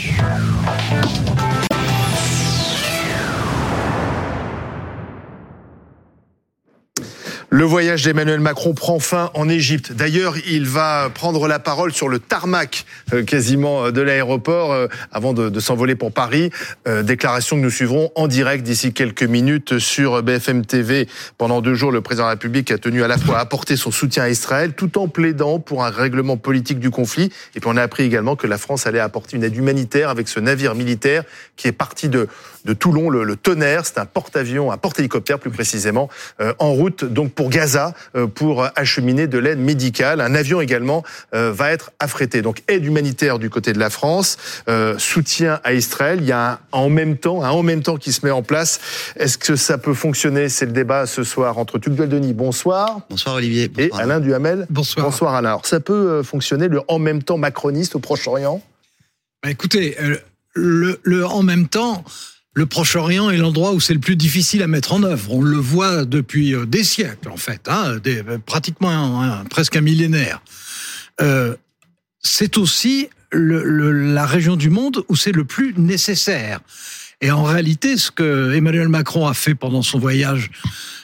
Thank you. Le voyage d'Emmanuel Macron prend fin en Égypte. D'ailleurs, il va prendre la parole sur le tarmac euh, quasiment euh, de l'aéroport euh, avant de, s'envoler pour Paris. déclaration que nous suivrons en direct d'ici quelques minutes sur BFM TV. Pendant deux jours, le président de la République a tenu à la fois à apporter son soutien à Israël tout en plaidant pour un règlement politique du conflit. Et puis on a appris également que la France allait apporter une aide humanitaire avec ce navire militaire qui est parti de, de Toulon, le, le Tonnerre. C'est un porte-avions, un porte-hélicoptère plus précisément, en route donc pour Gaza euh, pour acheminer de l'aide médicale. Un avion également euh, va être affrété. Donc aide humanitaire du côté de la France, euh, soutien à Israël. Il y a un en même temps, un en même temps qui se met en place. Est-ce que ça peut fonctionner? C'est le débat ce soir entre Tugdual Denis. Bonsoir. Bonsoir Olivier. et Alain Duhamel. Bonsoir. Bonsoir Alain. Alors ça peut fonctionner le en même temps macroniste au Proche-Orient? Bah, Écoutez, le, le en même temps le Proche-Orient est l'endroit où c'est le plus difficile à mettre en œuvre. On le voit depuis euh, des siècles, en fait, hein, euh, pratiquement presque un millénaire. Euh, c'est aussi la région du monde où c'est le plus nécessaire. Et en réalité, ce que Emmanuel Macron a fait pendant son voyage,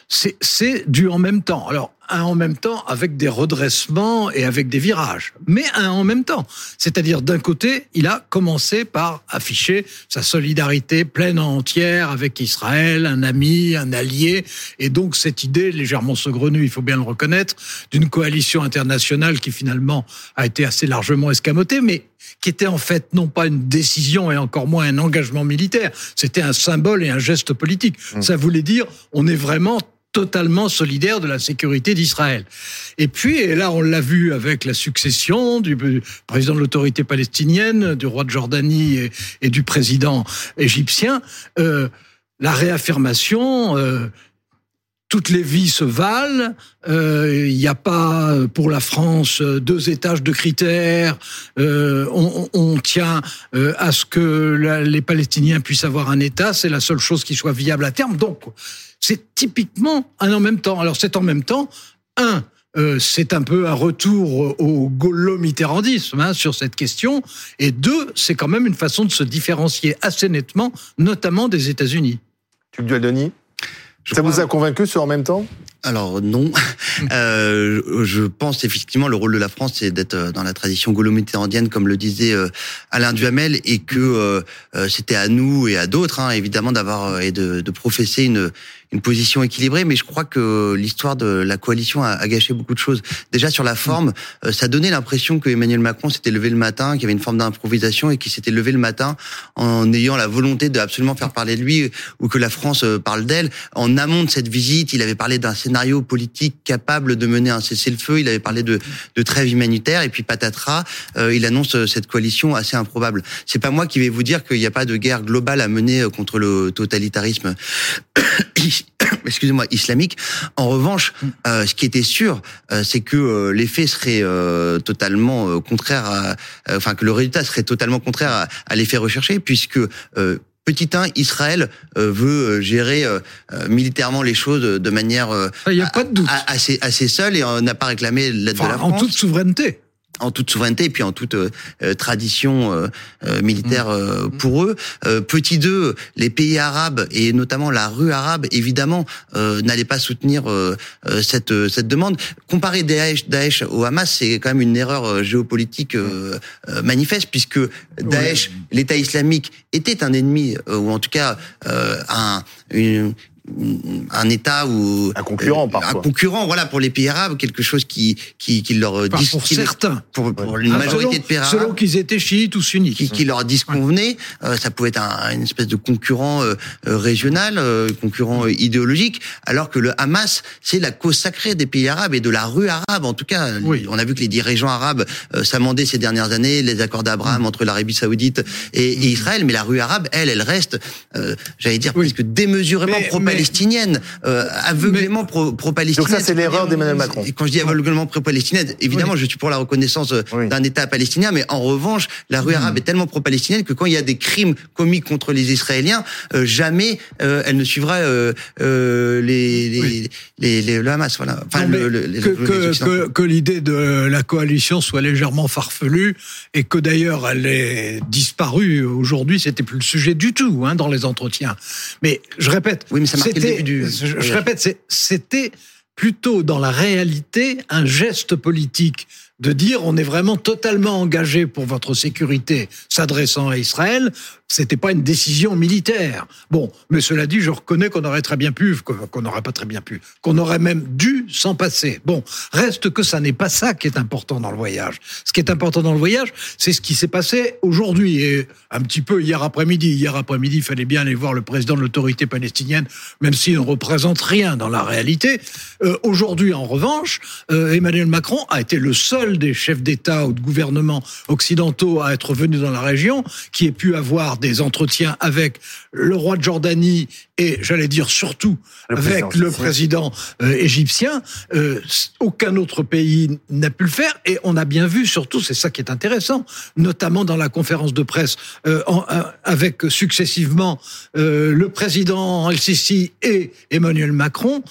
c'est du en même temps. Alors, un en même temps avec des redressements et avec des virages, mais un en même temps. C'est-à-dire d'un côté, il a commencé par afficher sa solidarité pleine en entière avec Israël, un ami, un allié, et donc cette idée légèrement saugrenue, il faut bien le reconnaître, d'une coalition internationale qui finalement a été assez largement escamotée, mais qui était en fait non pas une décision et encore moins un engagement militaire, c'était un symbole et un geste politique. Mmh. Ça voulait dire on est vraiment totalement solidaire de la sécurité d'Israël. Et puis, et là, on l'a vu avec la succession du président de l'autorité palestinienne, du roi de Jordanie et, du président égyptien, euh, la réaffirmation. Euh, toutes les vies se valent. Euh, il n'y a pas pour la France deux étages de critères. on, on, tient à ce que les Palestiniens puissent avoir un État. C'est la seule chose qui soit viable à terme. Donc, c'est typiquement un en même temps. Alors c'est en même temps, un, euh, c'est un peu un retour au gaulo-mitterrandisme hein, sur cette question, et deux, c'est quand même une façon de se différencier assez nettement, notamment des États-Unis. Tu le Denis? Ça vous a convaincu ce en même temps? Alors non, euh, je pense effectivement le rôle de la France c'est d'être euh, dans la tradition gaulo-mitterrandienne comme le disait Alain Duhamel et que c'était à nous et à d'autres hein, évidemment d'avoir et de, de, professer une une position équilibrée, mais je crois que l'histoire de la coalition a, gâché beaucoup de choses. Déjà sur la forme, euh, ça donnait l'impression que Emmanuel Macron s'était levé le matin, qu'il y avait une forme d'improvisation et qu'il s'était levé le matin en ayant la volonté de absolument faire parler de lui ou que la France euh, parle d'elle. En amont de cette visite, il avait parlé d'un scénario politique capable de mener un cessez-le-feu. Il avait parlé de, de trêve humanitaire et puis patatras, euh, il annonce cette coalition assez improbable. C'est pas moi qui vais vous dire qu'il n'y a pas de guerre globale à mener contre le totalitarisme excusez-moi, islamique. En revanche, mm. euh, ce qui était sûr, euh, c'est que euh, l'effet serait totalement contraire, à, enfin que le résultat serait totalement contraire à, l'effet recherché, puisque Petit 1, Israël veut gérer militairement les choses de manière Il y a pas de doute. assez, assez seul et n'a pas réclamé l'aide de la France. En toute souveraineté en toute souveraineté et puis en toute euh, euh, tradition euh, militaire mmh. pour eux. petit 2, les pays arabes et notamment la rue arabe, évidemment, n'allaient pas soutenir cette cette demande. Comparer Daesh, Daesh au Hamas, c'est quand même une erreur géopolitique manifeste puisque Daesh, l'État islamique, était un ennemi ou en tout cas un une, un État ou un concurrent euh, parfois. un concurrent voilà pour les pays arabes quelque chose qui qui, qui leur enfin, pour certains pour, pour une ah, majorité de pays arabes selon qu'ils étaient chiites ou sunnites qui, qui leur disconvenait euh, ça pouvait être un, une espèce de concurrent euh, régional concurrent idéologique alors que le Hamas c'est la cause sacrée des pays arabes et de la rue arabe en tout cas oui. on a vu que les dirigeants arabes s'amendaient ces dernières années les accords d'Abraham mm. entre l'Arabie Saoudite et, et, mm. Israël mais la rue arabe elle elle reste j'allais dire presque démesurément propagée pro-palestinienne, euh, aveuglément pro- pro-palestinienne. Donc ça, c'est l'erreur d'Emmanuel Macron. Et quand je dis aveuglément pro-palestinienne, évidemment, je suis pour la reconnaissance euh, Oui. d'un État palestinien, mais en revanche, la rue arabe est tellement pro-palestinienne que quand il y a des crimes commis contre les Israéliens, euh, jamais euh, elle ne suivra euh, euh, les, les, Oui. les, les- le Hamas. Voilà. Enfin, Non, le- le- les- que, les que- Occidentaux. que- que l'idée de la coalition soit légèrement farfelue et que d'ailleurs elle est disparue aujourd'hui, c'était plus le sujet du tout hein, dans les entretiens. Mais je répète, Oui, mais ça marquait le c'était- début du je, répète, c'était plutôt dans la réalité un geste politique de dire on est vraiment totalement engagé pour votre sécurité s'adressant à Israël. C'était pas une décision militaire. Bon, mais cela dit, je reconnais qu'on aurait très bien pu, qu'on n'aurait pas très bien pu, qu'on aurait même dû s'en passer. Bon, reste que ça n'est pas ça qui est important dans le voyage. Ce qui est important dans le voyage, c'est ce qui s'est passé aujourd'hui et un petit peu hier après-midi. Hier après-midi, il fallait bien aller voir le président de l'autorité palestinienne, même s'il ne représente rien dans la réalité. Euh, aujourd'hui, en revanche, euh, Emmanuel Macron a été le seul des chefs d'État ou de gouvernement occidentaux à être venu dans la région, qui ait pu avoir des entretiens avec le roi de Jordanie et, j'allais dire surtout, Le avec président le président euh, égyptien. Euh, aucun autre pays n'a pu le faire et on a bien vu, surtout, c'est ça qui est intéressant, notamment dans la conférence de presse euh, en- avec successivement le président El-Sisi et Emmanuel Macron,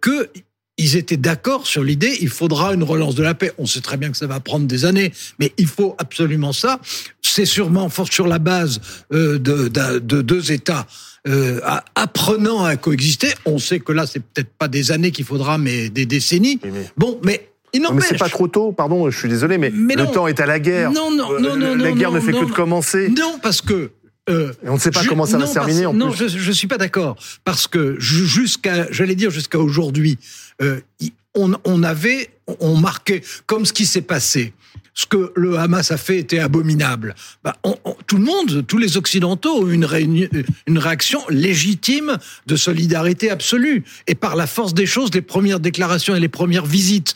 que ils étaient d'accord sur l'idée, il faudra une relance de la paix. On sait très bien que ça va prendre des années, mais il faut absolument ça. C'est sûrement fort sur la base euh, de, de- de deux États euh, apprenant à coexister. On sait que là, c'est peut-être pas des années qu'il faudra, mais des décennies. Oui, mais- Bon, mais il Non, mais c'est pas trop tôt, pardon, je suis désolé, mais, Mais le non. temps est à la guerre. Non, non, Euh, non, non, La non, guerre ne non, fait non, que de commencer. Non, parce que. Euh, on ne sait pas comment ça va se terminer parce- en non, plus. je, je suis pas d'accord parce que ju- jusqu'à, j'allais dire jusqu'à aujourd'hui, euh, on, on avait, on marquait comme ce qui s'est passé. Ce que le Hamas a fait était abominable. Bah, on- on- tout le monde, tous les Occidentaux ont une, une réaction légitime de solidarité absolue. Et par la force des choses, les premières déclarations et les premières visites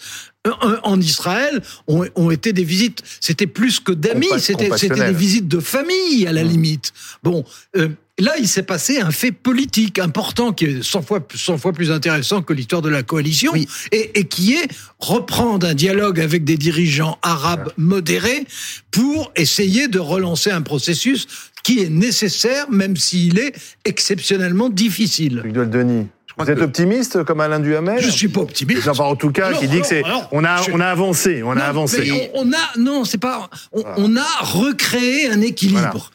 en Israël ont, ont été des visites, c'était plus que d'amis, c'était des visites de famille à la limite. Bon, euh, là, il s'est passé un fait politique important qui est 100 fois, 100 fois plus intéressant que l'histoire de la coalition Oui. et, et qui est reprendre un dialogue avec des dirigeants arabes modérés pour essayer de relancer un processus qui est nécessaire, même s'il est exceptionnellement difficile. Denis. Vous êtes que- optimiste comme Alain Duhamel Je suis pas optimiste. Enfin, en tout cas, Alors, qui dit que c'est, on a, je- on a avancé, on a avancé. mais on, on a non, c'est pas. On, on a recréé un équilibre.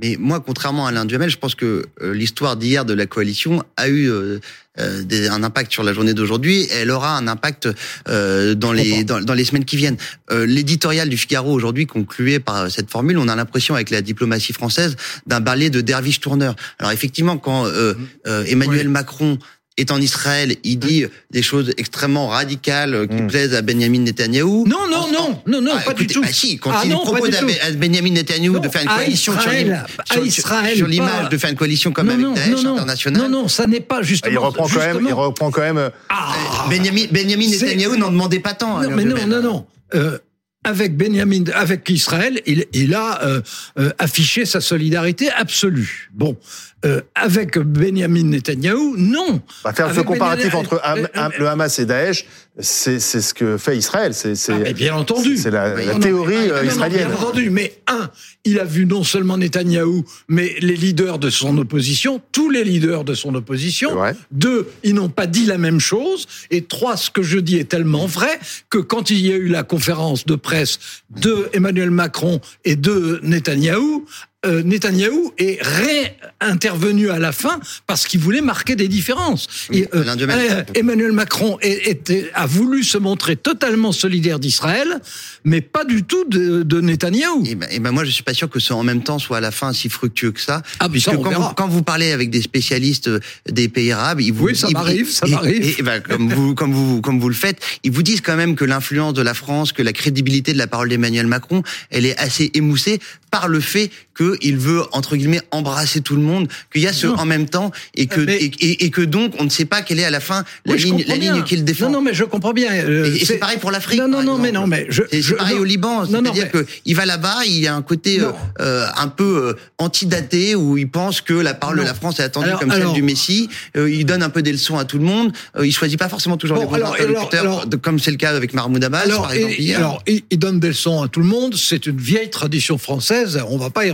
Mais moi, contrairement à Alain Duhamel, je pense que euh, l'histoire d'hier de la coalition a eu euh, euh, des- un impact sur la journée d'aujourd'hui et elle aura un impact euh, dans, les, dans, dans les semaines qui viennent. Euh, L'éditorial du Figaro aujourd'hui concluait par cette formule, on a l'impression avec la diplomatie française d'un ballet de derviche tourneur. Alors effectivement, quand euh, euh, Emmanuel Macron est en Israël, il dit des choses extrêmement radicales euh, qui Mm. plaisent à Benjamin Netanyahou. Non, non, non, non, non, Ah, pas écoutez, du tout. bah si, quand Ah il non, pas propose à. Ben- Benjamin Netanyahou Non, de faire une coalition sur Israël, l'im- à sur, Israël, sur pas- l'image de faire une coalition comme non, avec non, Daesh non, non, international. non, non, ça n'est pas justement. il reprend quand même, il reprend quand même. Ah, Benjamin, Netanyahou n'en demandait pas tant. non, Alain mais non, non, non. Euh, avec Benjamin, avec Israël, il, il a euh, euh, affiché sa solidarité absolue. Bon, euh, avec Benjamin Netanyahou, non. Bah, faire ce Avec comparatif Benjamin- entre Ham- euh, Ham- le Hamas et Daesh, c'est ce que fait Israël. C'est Ah, bien entendu. c'est la, Non, théorie non, israélienne. bien entendu, mais un, il a vu non seulement Netanyahou, mais les leaders de son opposition, tous les leaders de son opposition. Deux, ils n'ont pas dit la même chose. Et trois, ce que je dis est tellement vrai que quand il y a eu la conférence de presse de Emmanuel Macron et de Netanyahou, euh, Netanyahou est réintervenu à la fin parce qu'il voulait marquer des différences. Oui, Et, euh, euh, Emmanuel Macron est- a voulu se montrer totalement solidaire d'Israël, mais pas du tout de, de Netanyahou. Et ben, et ben moi, je suis pas sûr que ce en même temps soit à la fin si fructueux que ça. Ah, mais puisque ça, quand, vous, quand vous parlez avec des spécialistes euh, des pays arabes, ils vous Oui, ça m'arrive, ça m'arrive. Ben, comme vous, comme vous, comme vous le faites, ils vous disent quand même que l'influence de la France, que la crédibilité de la parole d'Emmanuel Macron, elle est assez émoussée par le fait qu'il veut entre guillemets embrasser tout le monde, qu'il y a ce Non. en même temps et que Mais- et, et- et que donc on ne sait pas quelle est à la fin la Oui, ligne la ligne qu'il défend. Non, non, mais je comprends bien. euh, Et- c'est pareil pour l'Afrique, Non, non, non, mais non, mais je. C'est pareil non. au Liban, c'est-à-dire mais- que il va là-bas, il y a un côté euh, euh, un peu euh, antidaté où il pense que la parole de la France est attendue Alors- comme celle du Messie. Euh, il donne un peu des leçons à tout le monde. Euh, il choisit pas forcément toujours Bon, les bons interlocuteurs, comme c'est le cas avec Mahmoud Abbas, par exemple alors, il, donne des leçons à tout le monde. C'est une vieille tradition française. On va pas y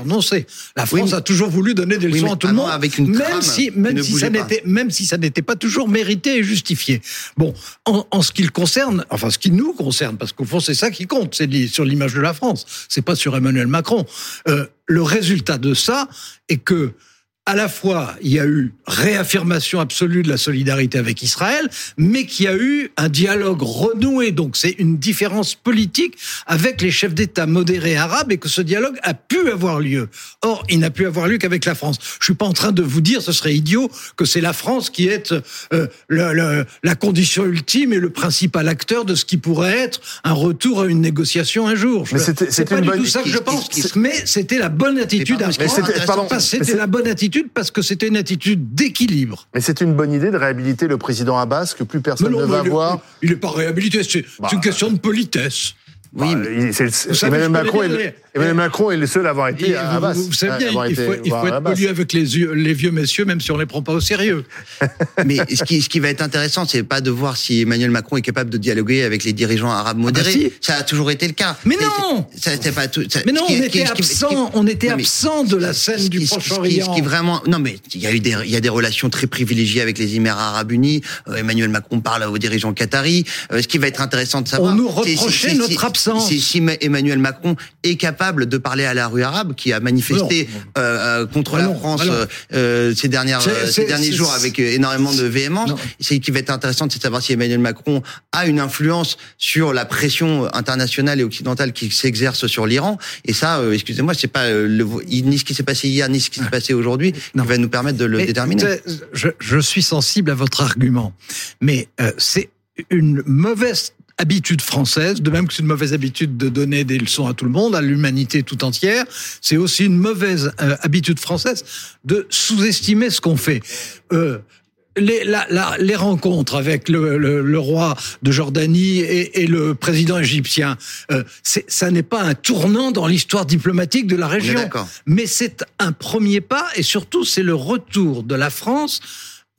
La France a toujours voulu donner des leçons à tout le monde, avec une même si, même si ça n'était, même si ça n'était pas toujours mérité et justifié. Bon, en, en ce qui le concerne, enfin ce qui nous concerne, parce qu'au fond c'est ça qui compte, c'est sur l'image de la France. C'est pas sur Emmanuel Macron. Euh, le résultat de ça est que à la fois, il y a eu réaffirmation absolue de la solidarité avec Israël, mais qu'il y a eu un dialogue renoué. Donc, c'est une différence politique avec les chefs d'État modérés arabes et que ce dialogue a pu avoir lieu. Or, il n'a pu avoir lieu qu'avec la France. Je suis pas en train de vous dire, ce serait idiot, que c'est la France qui est euh, le- le- la condition ultime et le principal acteur de ce qui pourrait être un retour à une négociation un jour. Je- Mais c'était- c'est c'était pas une du bonne- tout ça que je qui- pense. qui- Mais c'était la bonne attitude à pardon, prendre. c'était- pardon, C'était la bonne attitude parce que c'était une attitude d'équilibre. Mais c'est une bonne idée de réhabiliter le président Abbas que plus personne non, ne va il est- voir. Il n'est pas réhabilité, c'est Bah, c'est une question de politesse. Oui, Bah, mais- c'est Emmanuel, Macron est, le- les- Emmanuel Macron est le seul à avoir été à vous- Abbas. vous, vous savez bien, il faut, il faut être poli avec les, vieux messieurs, même si on les prend pas au sérieux. Mais ce qui, ce qui va être intéressant, c'est pas de voir si Emmanuel Macron est capable de dialoguer avec les dirigeants arabes modérés. si. Ça a toujours été le cas. Mais non c'est- ça, c'est pas tout. ça- Mais non, qui- on était qui- absent, on était absent de la scène du Proche-Orient. Ce qui vraiment, non mais il y a eu des, il y a des relations très privilégiées avec les Émirats Arabes Unis. Euh, Emmanuel Macron parle aux dirigeants qataris. Euh, ce qui va être intéressant de savoir, On nous reprochait notre absence. Si Ma- Emmanuel Macron est capable de parler à la rue arabe, qui a manifesté euh, euh, contre Ah la France ah non. euh, ces dernières, ces derniers jours avec énormément de véhémence. C'est qui va être intéressant, c'est de savoir si Emmanuel Macron a une influence sur la pression internationale et occidentale qui s'exerce sur l'Iran. Et ça, euh, excusez-moi, c'est pas le, ni ce qui s'est passé hier, ni ce qui s'est passé aujourd'hui, qui va nous permettre de le Mais, déterminer. Je, je suis sensible à votre argument, mais c'est une mauvaise habitude française, de même que c'est une mauvaise habitude de donner des leçons à tout le monde, à l'humanité tout entière, c'est aussi une mauvaise euh, habitude française de sous-estimer ce qu'on fait. Euh, les, la- la- les rencontres avec le, le- le roi de Jordanie et, et le président égyptien, euh, ça n'est pas un tournant dans l'histoire diplomatique de la région mais c'est un premier pas et surtout c'est le retour de la France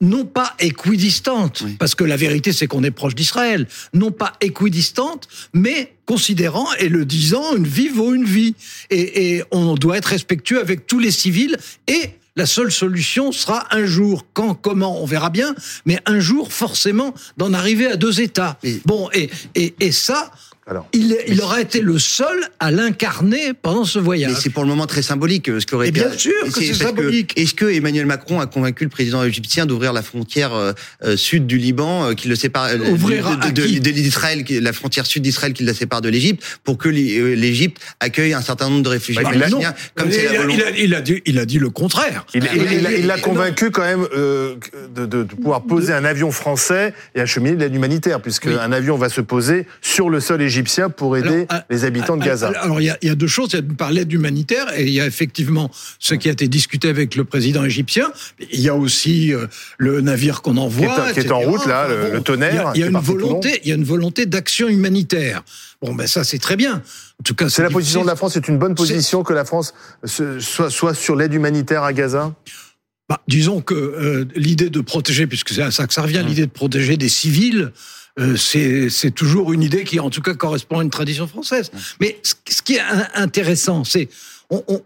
non pas équidistante, Oui. parce que la vérité c'est qu'on est proche d'Israël, non pas équidistante, mais considérant et le disant, une vie vaut une vie. Et, et on doit être respectueux avec tous les civils et la seule solution sera un jour, quand, comment, on verra bien, mais un jour forcément d'en arriver à deux États. Bon, et, et, et ça, Alors. il, il aura été le seul à l'incarner pendant ce voyage. Mais c'est pour le moment très symbolique. euh, Ce qu'aurait Et été- bien sûr que c'est symbolique. Est-ce que Emmanuel Macron a convaincu le président égyptien d'ouvrir la frontière euh, euh, sud du Liban, euh, qui le sépare euh, Ouvrir de, à de- qui de- de l'Israël, qui- la frontière sud d'Israël qui la sépare de l'Égypte, pour que l'É- l'Égypte accueille un certain nombre de réfugiés Bah, il a- palestiniens, comme il, c'est la a, volonté. il, a, il a dit, il a dit le contraire. Il, il- il a- il a Et- convaincu quand même euh, de, de- de pouvoir poser un avion français et acheminer de l'aide humanitaire, puisque Oui. un avion va se poser sur le sol égyptien pour aider Alors, les habitants de Gaza. Alors, il y a, il y a deux choses. Il y a par l'aide humanitaire et il y a effectivement ce qui a été discuté avec le président égyptien. Il y a aussi euh, le navire qu'on envoie. Qui est- qui est en route, là, le- le tonnerre, Il y a, y une volonté, il y a une volonté d'action humanitaire. Bon, ben ça, c'est très bien. En tout cas, C'est la position de la France, c'est une bonne position que la France soit, soit sur l'aide humanitaire à Gaza? Bah, disons que euh, l'idée de protéger, puisque c'est à ça que ça revient, l'idée de protéger des civils, euh, c'est toujours une idée qui, en tout cas, correspond à une tradition française. Mais ce, ce qui est in- intéressant, c'est on, on-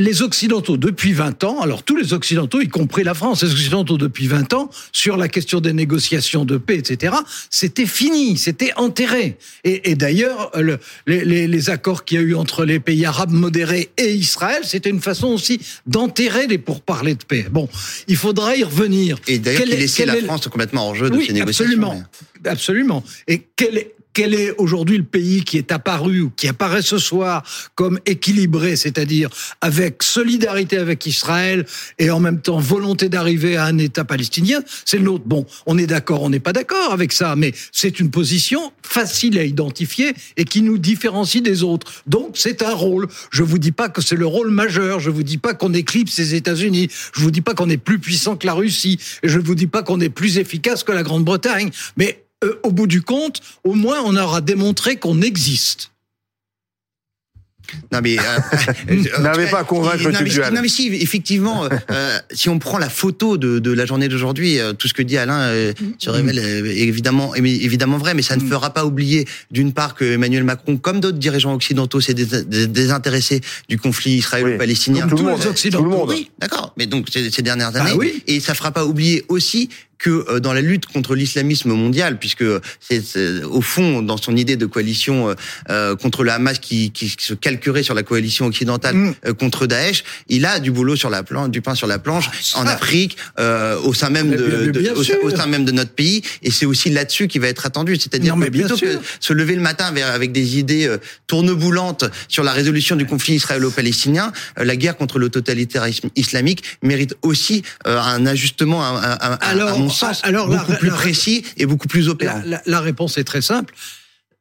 les Occidentaux, depuis 20 ans, alors tous les Occidentaux, y compris la France, les Occidentaux depuis 20 ans, sur la question des négociations de paix, etc., c'était fini, c'était enterré. Et, et d'ailleurs, le- les, accords qu'il y a eu entre les pays arabes modérés et Israël, c'était une façon aussi d'enterrer les pourparlers de paix. Bon, il faudra y revenir. Et d'ailleurs, qui laissait la est- France complètement hors jeu de oui, ces négociations. absolument, absolument. Et quel est, quel est aujourd'hui le pays qui est apparu ou qui apparaît ce soir comme équilibré, c'est-à-dire avec solidarité avec Israël et en même temps volonté d'arriver à un État palestinien, c'est le nôtre. Bon, on est d'accord, on n'est pas d'accord avec ça, mais c'est une position facile à identifier et qui nous différencie des autres. Donc c'est un rôle. Je vous dis pas que c'est le rôle majeur. Je vous dis pas qu'on éclipse les États-Unis. Je vous dis pas qu'on est plus puissant que la Russie. Et je vous dis pas qu'on est plus efficace que la Grande-Bretagne. Mais euh, au bout du compte, au moins on aura démontré qu'on existe. Non mais euh, n'avez pas convaincre non, mais, non mais si effectivement, euh, si on prend la photo de, de la journée d'aujourd'hui, euh, tout ce que dit Alain euh, se révèle évidemment évidemment vrai, mais ça ne mm. fera pas oublier d'une part que Emmanuel Macron, comme d'autres dirigeants occidentaux, s'est désintéressé du conflit israélo-palestinien. Tout, le monde, Oui, d'accord. Mais donc ces, ces dernières bah années, oui. et ça fera pas oublier aussi que euh, dans la lutte contre l'islamisme mondial, puisque c'est au fond dans son idée de coalition euh, euh, contre le Hamas qui, qui, se calquerait sur la coalition occidentale mm. contre Daesh, il a du boulot sur la planche, du pain sur la planche ah, en Afrique, au sein même de, de au, sein même de notre pays, et c'est aussi là-dessus qu'il va être attendu, c'est-à-dire plutôt que se lever le matin avec des idées tourneboulantes sur la résolution du conflit israélo-palestinien, la guerre contre le totalitarisme islamique mérite aussi un ajustement, un, un, Alors, sens alors, beaucoup plus précis et beaucoup plus opérant. La, la, réponse est très simple.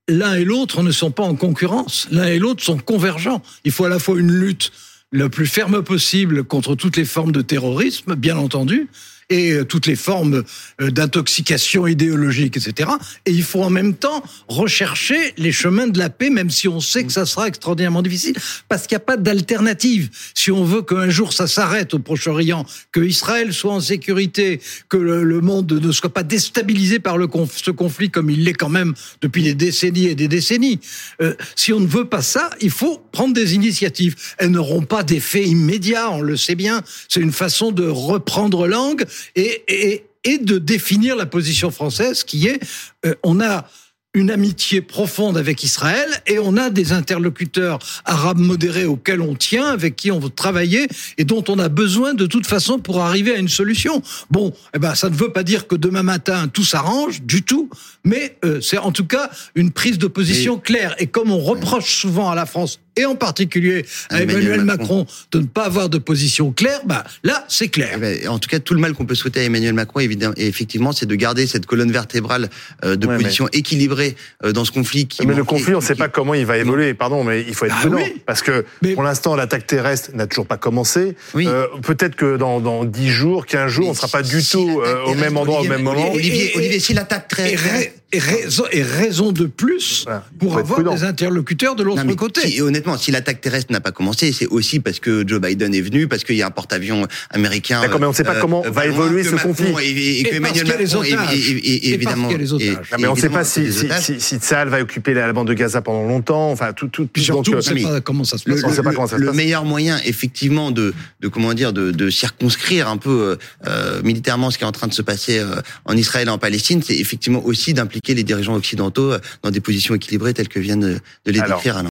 L'un et l'autre ne sont pas en concurrence. L'un et l'autre sont convergents. Il faut à la fois une lutte la plus ferme possible contre toutes les formes de terrorisme, bien entendu, et euh, toutes les formes euh, d'intoxication idéologique, etc. Et il faut en même temps rechercher les chemins de la paix, même si on sait que ça sera extraordinairement difficile, parce qu'il n'y a pas d'alternative. Si on veut qu'un jour ça s'arrête au Proche-Orient, que Israël soit en sécurité, que le, monde ne soit pas déstabilisé par le ce conflit comme il l'est quand même depuis des décennies et des décennies, euh, si on ne veut pas ça, il faut prendre des initiatives. Elles n'auront pas d'effet immédiat, on le sait bien. C'est une façon de reprendre langue et, et, et de définir la position française qui est euh, on a une amitié profonde avec Israël et on a des interlocuteurs arabes modérés auxquels on tient, avec qui on veut travailler et dont on a besoin de toute façon pour arriver à une solution. Bon, eh ben ça ne veut pas dire que demain matin tout s'arrange du tout, mais euh, c'est en tout cas une prise de position et... claire. Et comme on reproche souvent à la France et en particulier à Emmanuel, Emmanuel Macron. Macron. de ne pas avoir de position claire, bah là c'est clair. Eh ben, en tout cas, tout le mal qu'on peut souhaiter à Emmanuel Macron, évidemment, effectivement, c'est de garder cette colonne vertébrale euh, de ouais, position mais... équilibrée euh, dans ce conflit. Qui mais le conflit, on ne sait pas comment il va évoluer. Pardon, mais il faut être ah, prudent oui. parce que mais... pour l'instant, l'attaque terrestre n'a toujours pas commencé. Oui. Euh, Peut-être que dans, dans 10 jours, 15 jours, mais on ne sera pas du si tout euh, au même endroit Olivier, au même moment. Olivier, Olivier si l'attaque terrestre et raison, et raison de plus voilà. pour avoir des interlocuteurs de l'autre côté. Si, honnêtement, si l'attaque terrestre n'a pas commencé, c'est aussi parce que Joe Biden est venu, parce qu'il y a un porte-avions américain. D'accord, mais on ne sait pas euh, comment va évoluer ce conflit. Et, et, et, que Emmanuel Macron, et, évidemment. Les otages. mais on ne sait pas si, si, si, si Tsahal va occuper la bande de Gaza pendant longtemps. Enfin, tout, tout, tout surtout, donc, on ne sait pas comment ça se passe. Le, le, pas comment ça se le passe. meilleur moyen, effectivement, de, de comment dire, de, de circonscrire un peu euh, militairement ce qui est en train de se passer euh, en Israël et en Palestine, c'est effectivement aussi d'impliquer les dirigeants occidentaux dans des positions équilibrées telles que viennent de les décrire.